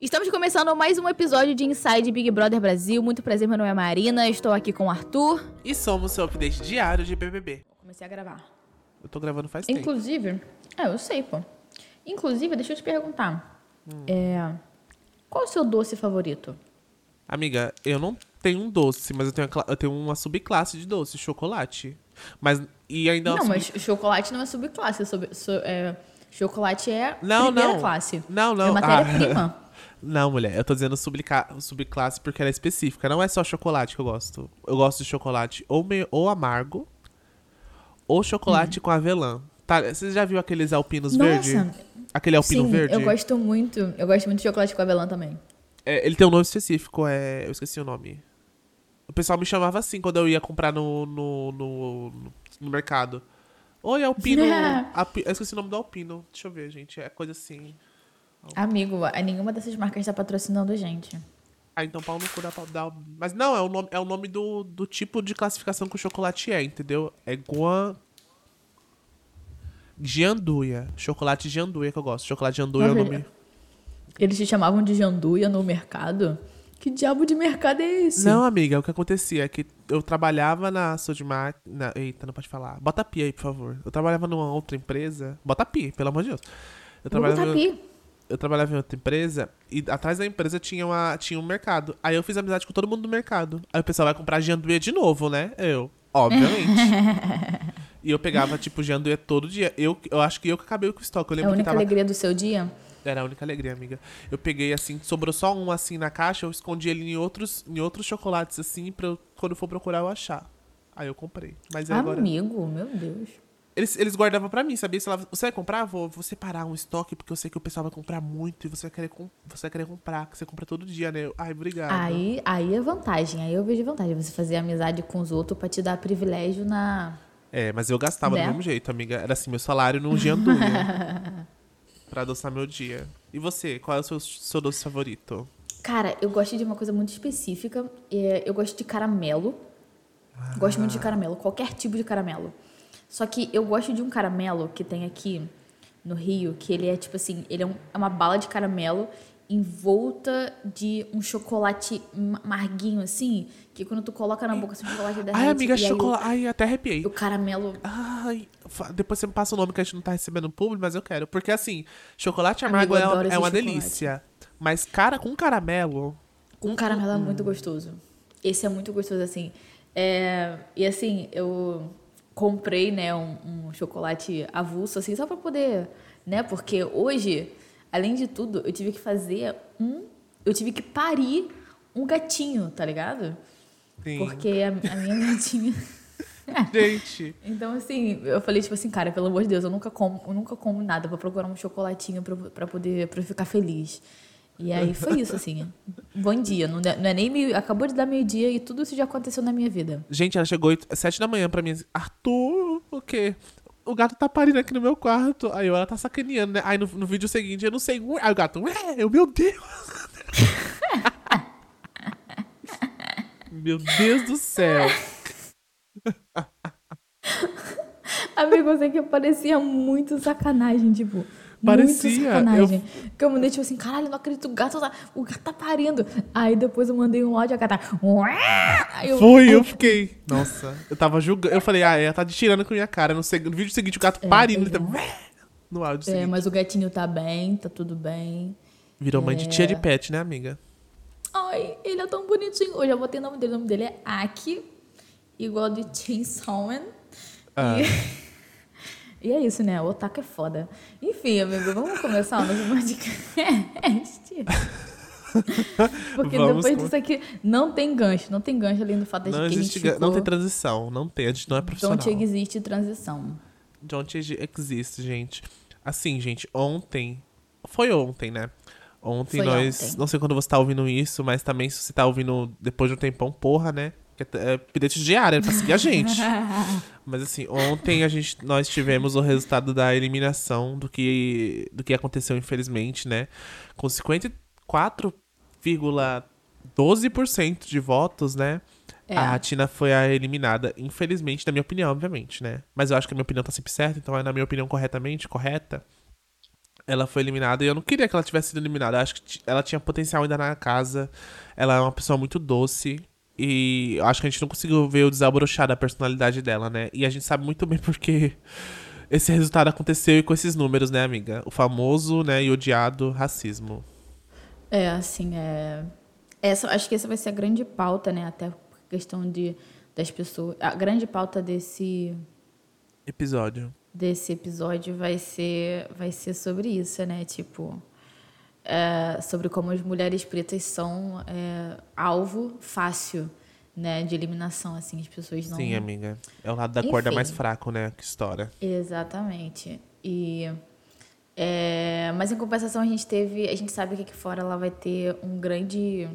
Estamos começando mais um episódio de Inside Big Brother Brasil. Muito prazer, meu nome é Marina, estou aqui com o Arthur. E somos seu update diário de BBB. Comecei a gravar. Eu tô gravando faz tempo. Inclusive, é, eu sei, pô. Inclusive, deixa eu te perguntar. Hum. É, qual é o seu doce favorito? Amiga, eu não tenho um doce, mas eu tenho, eu tenho uma subclasse de doce, chocolate. Mas, e ainda... não, uma mas sub- chocolate não é subclasse. É sub- so- é, chocolate é Não, primeira não. classe. Não, não. É matéria-prima. Ah, não, mulher, eu tô dizendo subcla- subclasse porque ela é específica. Não é só chocolate que eu gosto. Eu gosto de chocolate ou, meio, ou amargo, ou chocolate com avelã. Tá, você já viu aqueles alpinos verde? Nossa, Aquele alpino sim, verde? eu gosto muito. Eu gosto muito de chocolate com avelã também. É, ele tem um nome específico, é. Eu esqueci o nome. O pessoal me chamava assim quando eu ia comprar no, no, no- no mercado. Oi, Alpino. Alpi- eu esqueci o nome do Alpino. Deixa eu ver, gente. É coisa assim. Amigo, a- nenhuma dessas marcas tá patrocinando a gente. Ah, então pau no cu da, da. Mas não, é o nome, é o nome do, do tipo de classificação que o chocolate é, entendeu? É Guan. Gianduia. Chocolate Gianduia que eu gosto. Chocolate Gianduia é o nome. Eles te chamavam de janduia no mercado? Que diabo de mercado é esse? Não, amiga, o que acontecia é que eu trabalhava na Sodimar. Na... Eita, não pode falar. Bota pi aí, por favor. Eu trabalhava numa outra empresa. Bota pi, pelo amor de Deus. Eu trabalhava, botar em... pi. eu trabalhava em outra empresa e atrás da empresa tinha, uma... tinha um mercado. Aí eu fiz amizade com todo mundo do mercado. Aí o pessoal vai comprar janduia de novo, né? Eu, obviamente. e eu pegava, tipo, janduia todo dia. Eu, eu acho que eu que acabei com o estoque. Eu É lembro a que única tava. alegria do seu dia? Era a única alegria, amiga. Eu peguei assim, sobrou só um assim na caixa, eu escondi ele em outros, em outros chocolates assim, pra eu, quando for procurar eu achar. Aí eu comprei. Mas agora. Amigo, meu Deus. Eles, eles guardavam pra mim, sabia? Se ela- você vai comprar? Vou, vou separar um estoque, porque eu sei que o pessoal vai comprar muito e você vai querer, você vai querer comprar, que você compra todo dia, né? Ai, obrigado. Aí, aí é vantagem. Aí eu vejo vantagem. Você fazer amizade com os outros pra te dar privilégio na. É, mas eu gastava Né? do mesmo jeito, amiga. Era assim, meu salário num gianduia. pra adoçar meu dia. E você, qual é o seu, seu doce favorito? Cara, eu gosto de uma coisa muito específica. É, eu gosto de caramelo. Gosto muito de caramelo, qualquer tipo de caramelo. Só que eu gosto de um caramelo que tem aqui no Rio, que ele é tipo assim, ele é, um- é uma bala de caramelo em volta de um chocolate ma- amarguinho assim, que quando tu coloca na boca, esse chocolate derrete. Ai, amiga, chocolate. Ai, até arrepiei. O, caramelo fa- depois você me passa o nome que a gente não tá recebendo público, mas eu quero. Porque assim, chocolate amargo Amigo, é, uma- é uma delícia. Mas, cara, com caramelo. Com caramelo é muito gostoso. Esse é muito gostoso, assim. É, e assim, eu comprei, né, um, um chocolate avulso, assim, só pra poder, né? Porque hoje, além de tudo, eu tive que fazer um. Eu tive que parir um gatinho, tá ligado? Sim. Porque a, a minha gatinha. Gente. Então, assim, eu falei, tipo assim, cara, pelo amor de Deus, eu nunca como, eu nunca como nada pra procurar um chocolatinho pra, pra poder pra ficar feliz. E aí foi isso, assim. Bom dia. Não é, não é nem meio. Acabou de dar meio-dia e tudo isso já aconteceu na minha vida. Gente, ela chegou oito- sete da manhã pra mim. assim, Arthur, o quê? O gato tá parindo aqui no meu quarto. Aí eu, ela tá sacaneando, né? Aí no, no vídeo seguinte, eu não sei. Aí o gato, ué, eu, meu Deus. meu Deus do céu. Sei que parecia muito sacanagem, tipo. Parecia, Muito sacanagem. Eu mandei, tipo assim, caralho, não acredito, o gato tá, o gato tá parindo. Aí depois eu mandei um áudio, a gata. Eu, Foi, eu fiquei. Nossa, eu tava julgando. Eu falei, ah, ela tá tirando com a minha cara. No, seg- no vídeo seguinte, o gato parindo. Ele tá... No áudio É, seguinte. mas o gatinho tá bem, tá tudo bem. Virou mãe de É. tia de pet, né, amiga? Ai, ele é tão bonitinho. Eu já botei o nome dele. O nome dele é Aki, igual de Chainsaw Man. Ah. E... e é isso, né? O otaku é foda. Enfim, amigo, vamos começar o nosso podcast. Porque Vamos depois com- disso aqui não tem gancho. Não tem gancho além do fato de Não que a gente existe. ficou... Não tem transição. Não tem. A gente não é profissional. Don't existe transição. Don't exist, gente. Assim, gente, ontem. Foi ontem, né? Ontem Foi nós. ontem. Não sei quando você tá ouvindo isso, mas também se você tá ouvindo depois de um tempão, porra, né? Que É, é bilhete diário, é pra seguir a gente. Mas assim, ontem a gente, nós tivemos o resultado da eliminação do que, do que aconteceu, infelizmente, né? Com 54,12% de votos, né? É. A Tina foi a eliminada, infelizmente, na minha opinião, obviamente, né? Mas eu acho que a minha opinião tá sempre certa, então é na minha opinião corretamente, correta. ela foi eliminada e eu não queria que ela tivesse sido eliminada. Eu acho que ela tinha potencial ainda na casa. Ela é uma pessoa muito doce. E acho que a gente não conseguiu ver o desabrochar da personalidade dela, né? E a gente sabe muito bem porque esse resultado aconteceu e com esses números, né, amiga? O famoso, né, e odiado racismo. É, assim, é. Essa, acho que essa vai ser a grande pauta, né? Até por questão de, das pessoas. A grande pauta desse, Episódio. desse episódio vai ser, vai ser sobre isso, né? Tipo, é, sobre como as mulheres pretas são é, alvo fácil, né? De eliminação, assim, as pessoas não. Sim, amiga. É o lado da corda Enfim. mais fraco, né? Que história. Exatamente. E é, mas em compensação a gente teve, a gente sabe que aqui fora ela vai ter um grande,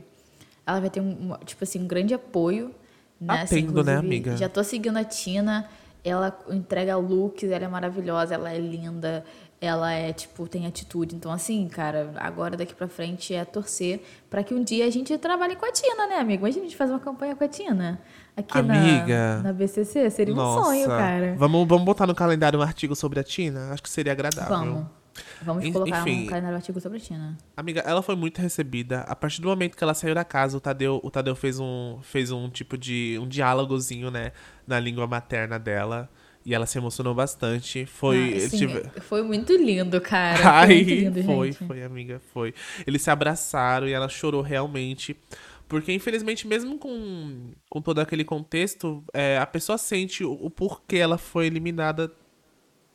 ela vai ter um, tipo assim um grande apoio, né? Assim, Atendo, né, inclusive, amiga? Já tô seguindo a Tina, ela entrega looks, ela é maravilhosa, ela é linda, ela é tipo tem atitude. Então assim, cara, agora daqui pra frente é torcer pra que um dia a gente trabalhe com a Tina, né, amigo? Imagina a gente fazer uma campanha com a Tina aqui Amiga. na, na BCC, seria um Nossa. sonho, cara. Vamos, vamos botar no calendário um artigo sobre a Tina? Acho que seria agradável. Vamos. Vamos En- colocar enfim. um calendário artigo sobre a Tina. Amiga, ela foi muito recebida. A partir do momento que ela saiu da casa, o Tadeu, o Tadeu fez um fez um tipo de um diálogozinho, né, na língua materna dela, e ela se emocionou bastante. Foi, Ah, assim, tive- Foi muito lindo, cara. Foi Ai, muito lindo, foi, foi, amiga, foi. Eles se abraçaram e ela chorou realmente. Porque, infelizmente, mesmo com, com todo aquele contexto, é, a pessoa sente o, o porquê ela foi eliminada,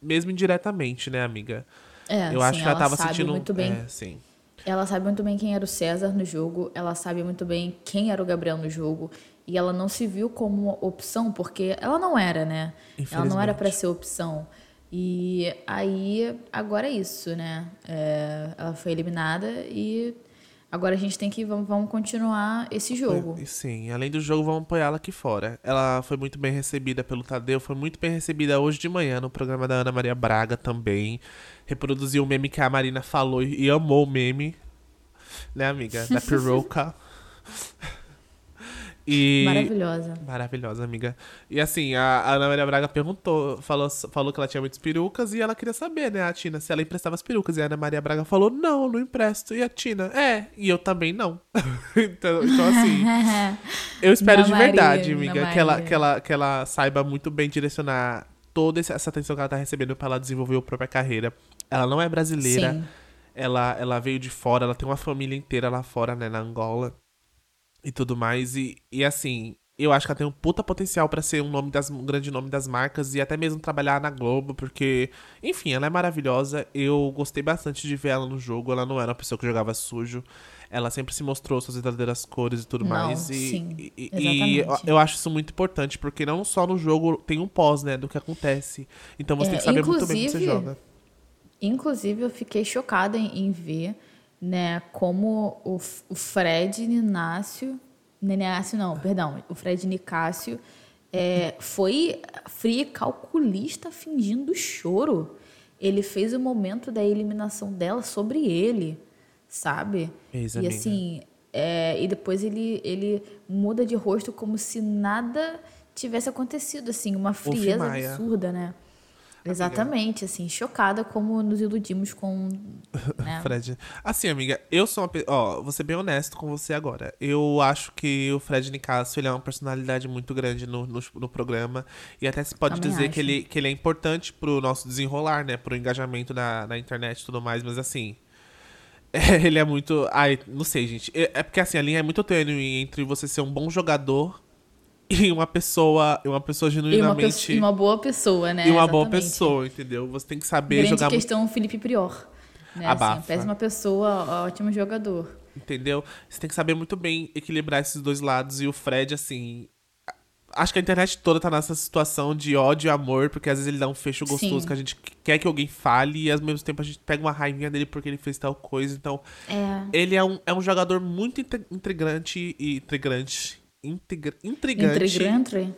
mesmo indiretamente, né, amiga? É, Eu sim, acho que ela tava sabe sentindo. muito bem. É, sim. Ela sabe muito bem quem era o César no jogo, ela sabe muito bem quem era o Gabriel no jogo. E ela não se viu como uma opção, porque ela não era, né? Ela não era Infelizmente. ser opção. E aí, agora é isso, né? É, ela foi eliminada e agora a gente tem que. Vamos, vamos continuar esse jogo. Sim, além do jogo, vamos apoiá-la aqui fora. Ela foi muito bem recebida pelo Tadeu, foi muito bem recebida hoje de manhã no programa da Ana Maria Braga também. Reproduziu o meme que a Marina falou e e amou o meme. Né, amiga? Da peruca. E... Maravilhosa. Maravilhosa, amiga. E assim, a Ana Maria Braga perguntou, falou, falou que ela tinha muitas perucas e ela queria saber, né, a Tina, se ela emprestava as perucas. E a Ana Maria Braga falou, não, não empresto. E a Tina, é, e eu também não. então, então, assim, eu espero de Maria, verdade, amiga, que ela, que, ela, que ela saiba muito bem direcionar toda essa atenção que ela tá recebendo pra ela desenvolver a própria carreira. Ela não é brasileira, Sim. ela, ela veio de fora, ela tem uma família inteira lá fora, né, na Angola e tudo mais. E, e assim, eu acho que ela tem um puta potencial pra ser um nome das, um grande nome das marcas e até mesmo trabalhar na Globo, porque, enfim, ela é maravilhosa. Eu gostei bastante de ver ela no jogo. Ela não era uma pessoa que jogava sujo. Ela sempre se mostrou suas verdadeiras cores e tudo Não, mais. E, sim, e, e- e eu, acho isso muito importante, porque não só no jogo tem um pós, né, do que acontece. Então você É, tem que saber muito bem como você inclusive, joga. Inclusive, eu fiquei chocada em, em ver, né, como o, o Fred Ninácio, Ninácio não, perdão, o Fred Nicásio é, foi frio e calculista fingindo choro. Ele fez o momento da eliminação dela sobre ele, sabe? E assim, é, e depois ele, ele muda de rosto como se nada tivesse acontecido, assim, uma frieza absurda, né? Exatamente, assim, chocada como nos iludimos com. Né? Fred. Assim, amiga, eu sou uma pessoa. Ó, vou ser bem honesto com você agora. Eu acho que o Fred Nicasso ele é uma personalidade muito grande no, no, no programa. E até se pode Também dizer acho. que ele, que ele é importante pro nosso desenrolar, né? Pro engajamento na, na internet e tudo mais, mas assim. ele é muito. Ai, não sei, gente. É, é porque assim, a linha é muito tênue entre você ser um bom jogador e uma pessoa. Uma pessoa E uma, genuinamente. e uma boa pessoa, né? e uma boa Exatamente. pessoa, entendeu? Você tem que saber Grande jogar muito questão, Felipe Prior. Né? Abafa. Assim, péssima pessoa, ótimo jogador. Entendeu? Você tem que saber muito bem equilibrar esses dois lados. E o Fred, assim. Acho que a internet toda tá nessa situação de ódio e amor, porque às vezes ele dá um fecho gostoso Sim. que a gente quer que alguém fale e ao mesmo tempo a gente pega uma raivinha dele porque ele fez tal coisa. Então, É. ele é um, é um jogador muito inte- intrigante e intrigante. Intriga, intrigante.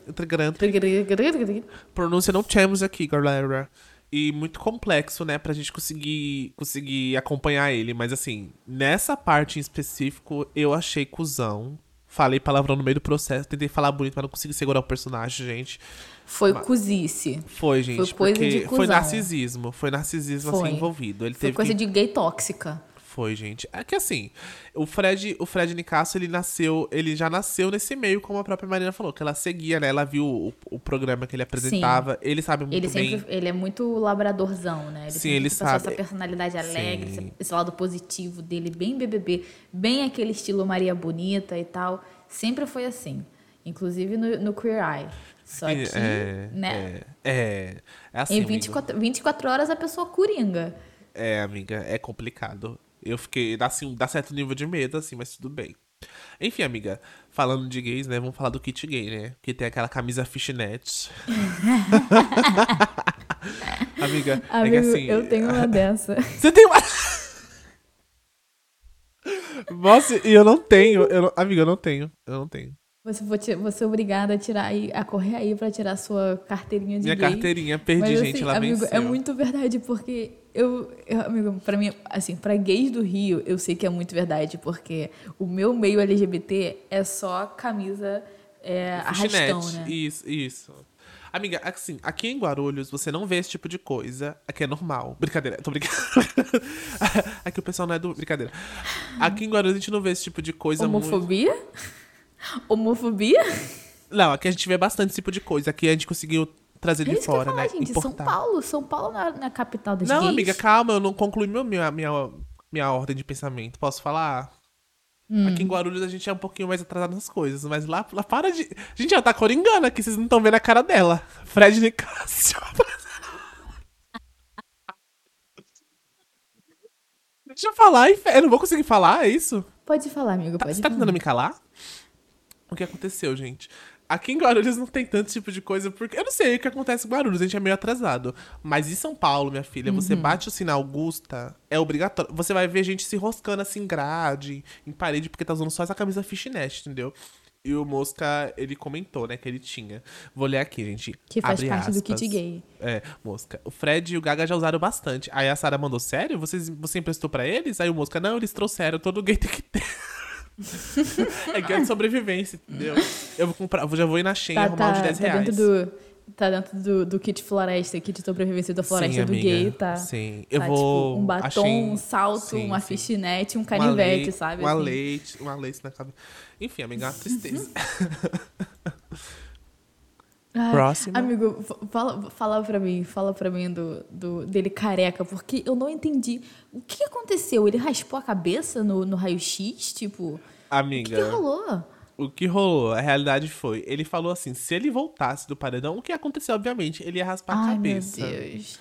Intrigante. Pronúncia não temos aqui, galera. E muito complexo, né, pra gente conseguir, conseguir acompanhar ele. Mas assim, nessa parte em específico, eu achei cuzão. Falei palavrão no meio do processo. Tentei falar bonito, mas não consegui segurar o personagem, gente. Foi cozice. Foi, gente. Foi coisa de foi cuzão. narcisismo. Foi narcisismo, Foi. assim, envolvido. Ele Foi teve coisa que... de gay tóxica. Foi, gente. É que assim, o Fred, o Fred Nicasso, ele nasceu, ele já nasceu nesse meio, como a própria Marina falou, que ela seguia, né? Ela viu o, o programa que ele apresentava. Ele sabe muito Ele bem. sempre, ele é muito labradorzão, né? Ele Sim, ele sabe. essa personalidade alegre, Sim. esse, lado positivo dele, bem BBB, bem aquele estilo Maria Bonita e tal. Sempre foi assim. Inclusive no, no Queer Eye. Só que, é, né? é, é, é assim, em amigo. 24, 24 horas a pessoa coringa. É, amiga, é complicado. Eu fiquei, dá, assim, dá certo nível de medo, assim, mas tudo bem. Enfim, amiga, falando de gays, né? Vamos falar do kit gay, né? Que tem aquela camisa fishnet. amiga, é que assim. eu tenho uma dessa. Você tem uma. Nossa, e eu não tenho. Eu não... Amiga, eu não tenho. Eu não tenho. Você, vou ti- você é obrigada a tirar aí, a correr aí pra tirar sua carteirinha de Minha gay. carteirinha, perdi, Mas, gente, assim, ela amigo, venceu. é muito verdade, porque eu, eu, amigo, pra mim, assim, pra gays do Rio, eu sei que é muito verdade, porque o meu meio LGBT é só camisa é, arrastão, né? Isso, isso. Amiga, assim, aqui em Guarulhos você não vê esse tipo de coisa. Aqui é normal. Brincadeira, tô brincando. aqui o pessoal não é do. Brincadeira. Aqui em Guarulhos a gente não vê esse tipo de coisa muito. Homofobia? Homofobia? Não, aqui a gente vê bastante esse tipo de coisa. Aqui a gente conseguiu trazer É de fora, falar, né? gente. São Importar. Paulo. São Paulo na, na capital das Não, gays. amiga, calma, eu não concluí meu, minha, minha, minha ordem de pensamento. Posso falar? Hum. Aqui em Guarulhos a gente é um pouquinho mais atrasado nas coisas, mas lá, lá para de. Gente já tá coringando aqui, vocês não estão vendo a cara dela. Fred Nicásio. Deixa eu falar, eu não vou conseguir falar, é isso? Pode falar, amigo, Tá- pode você tá falar. tentando me calar? O que aconteceu, gente? Aqui em Guarulhos não tem tanto tipo de coisa, porque eu não sei o que acontece em Guarulhos, a gente é meio atrasado. Mas em São Paulo, minha filha, você Uhum. bate o sinal Augusta, é obrigatório. Você vai ver gente se roscando assim, em grade, em parede, porque tá usando só essa camisa fishnet, entendeu? E o Mosca, ele comentou, né, que ele tinha. Vou ler aqui, gente. Que faz Abre parte do aspas. kit gay. É, Mosca. O Fred e o Gaga já usaram bastante. Aí a Sara mandou, sério? Vocês, você emprestou pra eles? Aí o Mosca, não, eles trouxeram, todo gay tem que ter. é guia de sobrevivência, entendeu? Eu vou comprar, já vou ir na Shein Tá, arrumar um tá, de 10 tá reais. dentro do. Tá dentro do, do kit floresta, kit de sobrevivência da floresta Sim, do amiga. gay, tá? Sim. Eu tá, vou. tipo, um batom, achei- um salto, Sim, uma sim. fishnete, um Uma canivete, lei- sabe? Uma assim. leite, uma lace na cabeça. Enfim, amiga, uma tristeza. Ai, Próximo. Amigo, fala, fala pra mim, fala pra mim do, do, dele careca, porque eu não entendi. O que aconteceu? Ele raspou a cabeça no, no raio-x? Tipo, o que, Amiga. que rolou? O que rolou, a realidade foi, ele falou assim, se ele voltasse do paredão, o que aconteceu, obviamente, ele ia raspar a Ai, meu cabeça. Deus.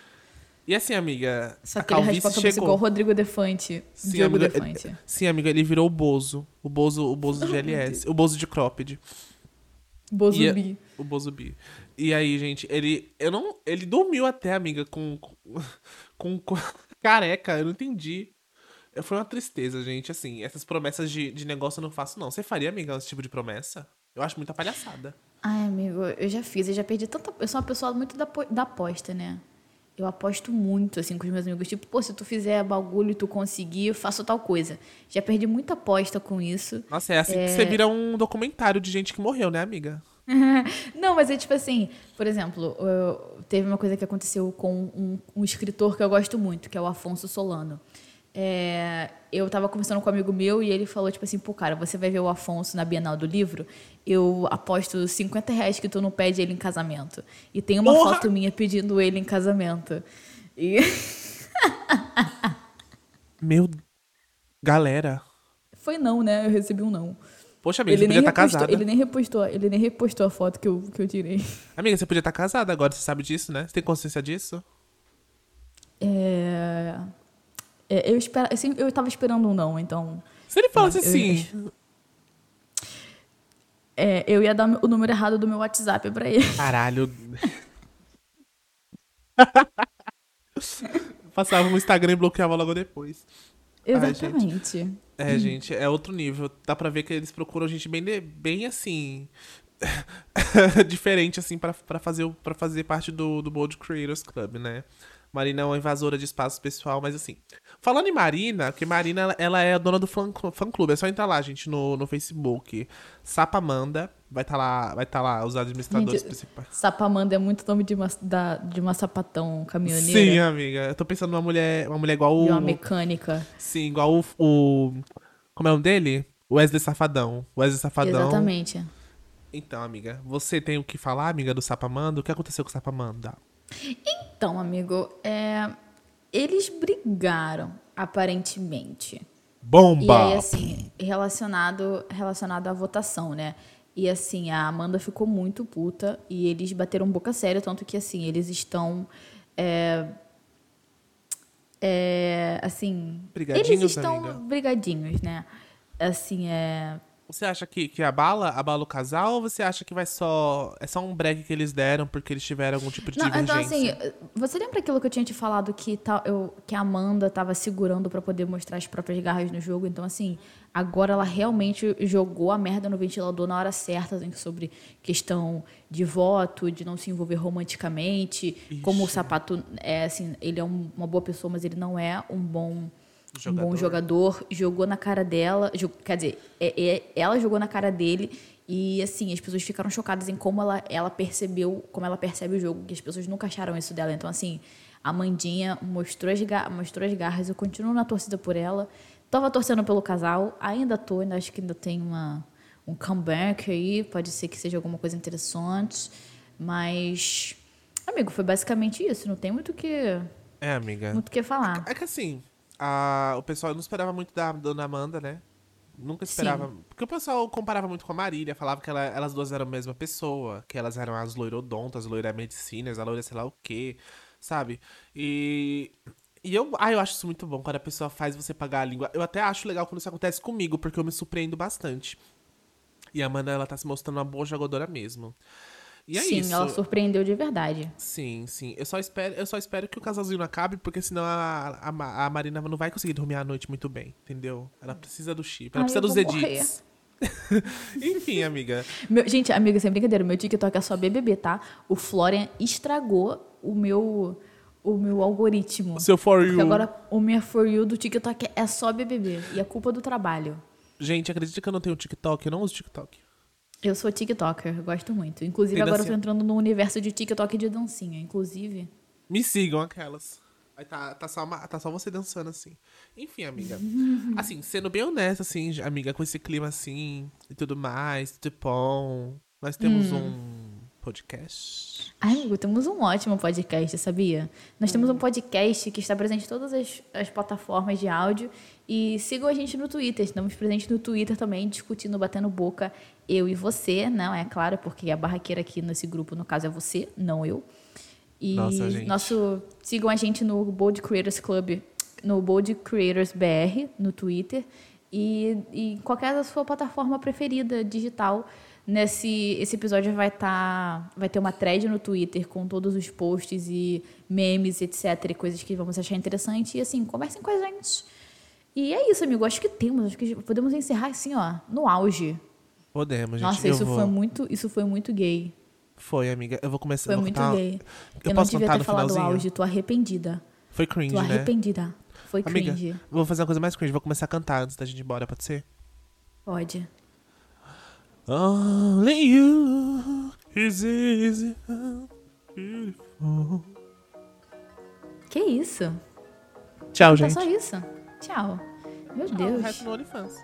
E assim, amiga, Só a que ele raspou a cabeça chegou. igual o Rodrigo Defante. Sim, Diogo amiga, Defante. Sim, amiga, ele virou o Bozo. O Bozo, o Bozo de Oh, meu LS. O Bozo de cropped. Bozubi. O Bozo Bi. E aí, gente, ele. Eu não. Ele dormiu até, amiga, com. Com. com careca, eu não entendi. Foi uma tristeza, gente. Assim, essas promessas de, de negócio eu não faço, não. Você faria, amiga, esse tipo de promessa? Eu acho muita palhaçada. Ai, amigo, eu já fiz, eu já perdi tanta. Eu sou uma pessoa muito da, da aposta, né? Eu aposto muito, assim, com os meus amigos. Tipo, pô, se tu fizer bagulho e tu conseguir, eu faço tal coisa. Já perdi muita aposta com isso. Nossa, é assim que você vira um documentário de gente que morreu, né, amiga? Não, mas é tipo assim, por exemplo, eu- teve uma coisa que aconteceu com um, um escritor que eu gosto muito, que é o Afonso Solano. É, eu tava conversando com um amigo meu e ele falou, tipo assim, pô, cara, você vai ver o Afonso na Bienal do Livro, eu aposto 50 reais que tu não pede ele em casamento. E tem uma Porra! foto minha pedindo ele em casamento. E Meu. Galera. foi não, né? Eu recebi um não. Poxa, amiga, Ele você nem, podia estar repostou, casada. ele nem repostou, ele nem repostou a foto que eu, que eu tirei. Amiga, você podia estar casada agora, você sabe disso, né? Você tem consciência disso? É, é, eu, espero, assim, eu tava esperando um não, então. Se ele falasse Eu- assim. É, eu ia dar o número errado do meu WhatsApp pra ele. Caralho. Passava no Instagram e bloqueava logo depois. Ai, gente. Exatamente. É, gente, é outro nível. Dá pra ver que eles procuram gente bem, bem assim. diferente, assim, pra, pra, fazer, pra fazer parte do, do Bold Creators Club, né? Marina é uma invasora de espaço pessoal, mas assim. Falando em Marina, porque Marina ela- ela é a dona do fã, fã clube. É só entrar lá, gente, no, no Facebook. Sapamanda. Vai estar lá, vai tá lá os administradores Gente, principais. Sapamanda é muito nome de uma, da, de uma sapatão caminhoneira. Sim, amiga. Eu tô pensando numa mulher, uma mulher igual De o. uma mecânica. Sim, igual o, o. Como é o nome dele? Wesley Safadão. Wesley Safadão. Exatamente. Então, amiga, você tem o que falar, amiga, do Sapamanda? O que aconteceu com o Sapamanda? Então, amigo, é, eles brigaram, aparentemente. Bomba! E aí, assim, relacionado, relacionado à votação, né? E assim, a Amanda ficou muito puta e eles bateram boca séria, tanto que assim, eles estão. É, é, assim. Brigadinhos, eles estão amiga? brigadinhos, né? Assim, é. Você acha que, que abala, abala o casal ou você acha que vai só. É só um break que eles deram porque eles tiveram algum tipo de Não, então divergência? assim, você lembra aquilo que eu tinha te falado que, tá, eu, que a Amanda tava segurando pra poder mostrar as próprias garras no jogo? Então, assim, agora ela realmente jogou a merda no ventilador na hora certa, assim, sobre questão de voto, de não se envolver romanticamente. Como o sapato é assim, ele é um- uma boa pessoa, mas ele não é um bom. Um bom jogador, jogou na cara dela, quer dizer, é- é- ela jogou na cara dele e assim, as pessoas ficaram chocadas em como ela, ela percebeu, como ela percebe o jogo, que as pessoas nunca acharam isso dela. Então assim, a Mandinha mostrou as, mostrou as garras, eu continuo na torcida por ela. Tava torcendo pelo casal, ainda tô, ainda acho que ainda tem uma, um comeback aí, pode ser que seja alguma coisa interessante, mas amigo, foi basicamente isso, não tem muito o que, É, amiga. muito o que falar. É que assim, a- o pessoal não esperava muito da dona Amanda, né? Nunca esperava. Porque o pessoal comparava muito com a Marília, falava que ela- elas duas eram a mesma pessoa, que elas eram as loirodontas, loira medicinas, a loira sei lá o quê, sabe? E. E eu, ah, eu acho isso muito bom quando a pessoa faz você pagar a língua. Eu até acho legal quando isso acontece comigo, porque eu me surpreendo bastante. E a Amanda, ela tá se mostrando uma boa jogadora mesmo. E é Sim, isso. ela surpreendeu de verdade. Sim, sim. Eu só espero, eu só espero que o casalzinho não acabe, porque senão a, a, a Marina não vai conseguir dormir à noite muito bem, entendeu? Ela precisa do chip, ela Ai, precisa dos edits. Enfim, amiga. Meu- gente, amiga, sem brincadeira, meu TikTok é só BBB, tá? O Florian estragou o meu, o meu algoritmo. O seu For You. Agora o meu For You do TikTok é só BBB. E é culpa do trabalho. Gente, acredita que eu não tenho TikTok? Eu não uso TikTok. Eu sou TikToker, gosto muito. Inclusive, Tem agora eu tô dancinha? entrando no universo de TikTok de dancinha. Inclusive. Me sigam aquelas. Aí tá, tá, só, uma- tá só você dançando assim. Enfim, amiga. Assim, sendo bem honesta, assim, amiga, com esse clima assim e tudo mais, tudo bom. Nós temos Hum. um podcast. Ai, amigo, temos um ótimo podcast, sabia? Nós temos um podcast que está presente em todas as, as plataformas de áudio. E sigam a gente no Twitter. Estamos presentes no Twitter também, discutindo, batendo boca, eu e você. Não, é claro, porque a barraqueira aqui nesse grupo, no caso, é você, não eu. E Nossa, gente. nosso. Sigam a gente no Bold Creators Club, no Bold Creators BR, no Twitter. E, e em qualquer da sua plataforma preferida digital. Nesse esse episódio vai estar. vai ter uma thread no Twitter com todos os posts e memes, etc. E coisas que vamos achar interessante. E assim, conversem com a gente. E é isso, amigo. Acho que temos. Acho que podemos encerrar assim, ó, no auge. Podemos, gente. Nossa, isso vou... foi muito. Isso foi muito gay. Foi, amiga. Eu vou começar Foi vou muito contar- gay. Eu, Eu, não devia ter falado finalzinho? auge, tô arrependida. Foi cringe, Tô né? arrependida. Foi Amiga, cringe. vou fazer uma coisa mais cringe. Vou começar a cantar antes da gente ir embora, pode ser? Pode. Only you is easy and beautiful. Que isso? Tchau, Tá gente. só isso? Tchau. Meu Tchau, o Deus. resto no OnlyFans.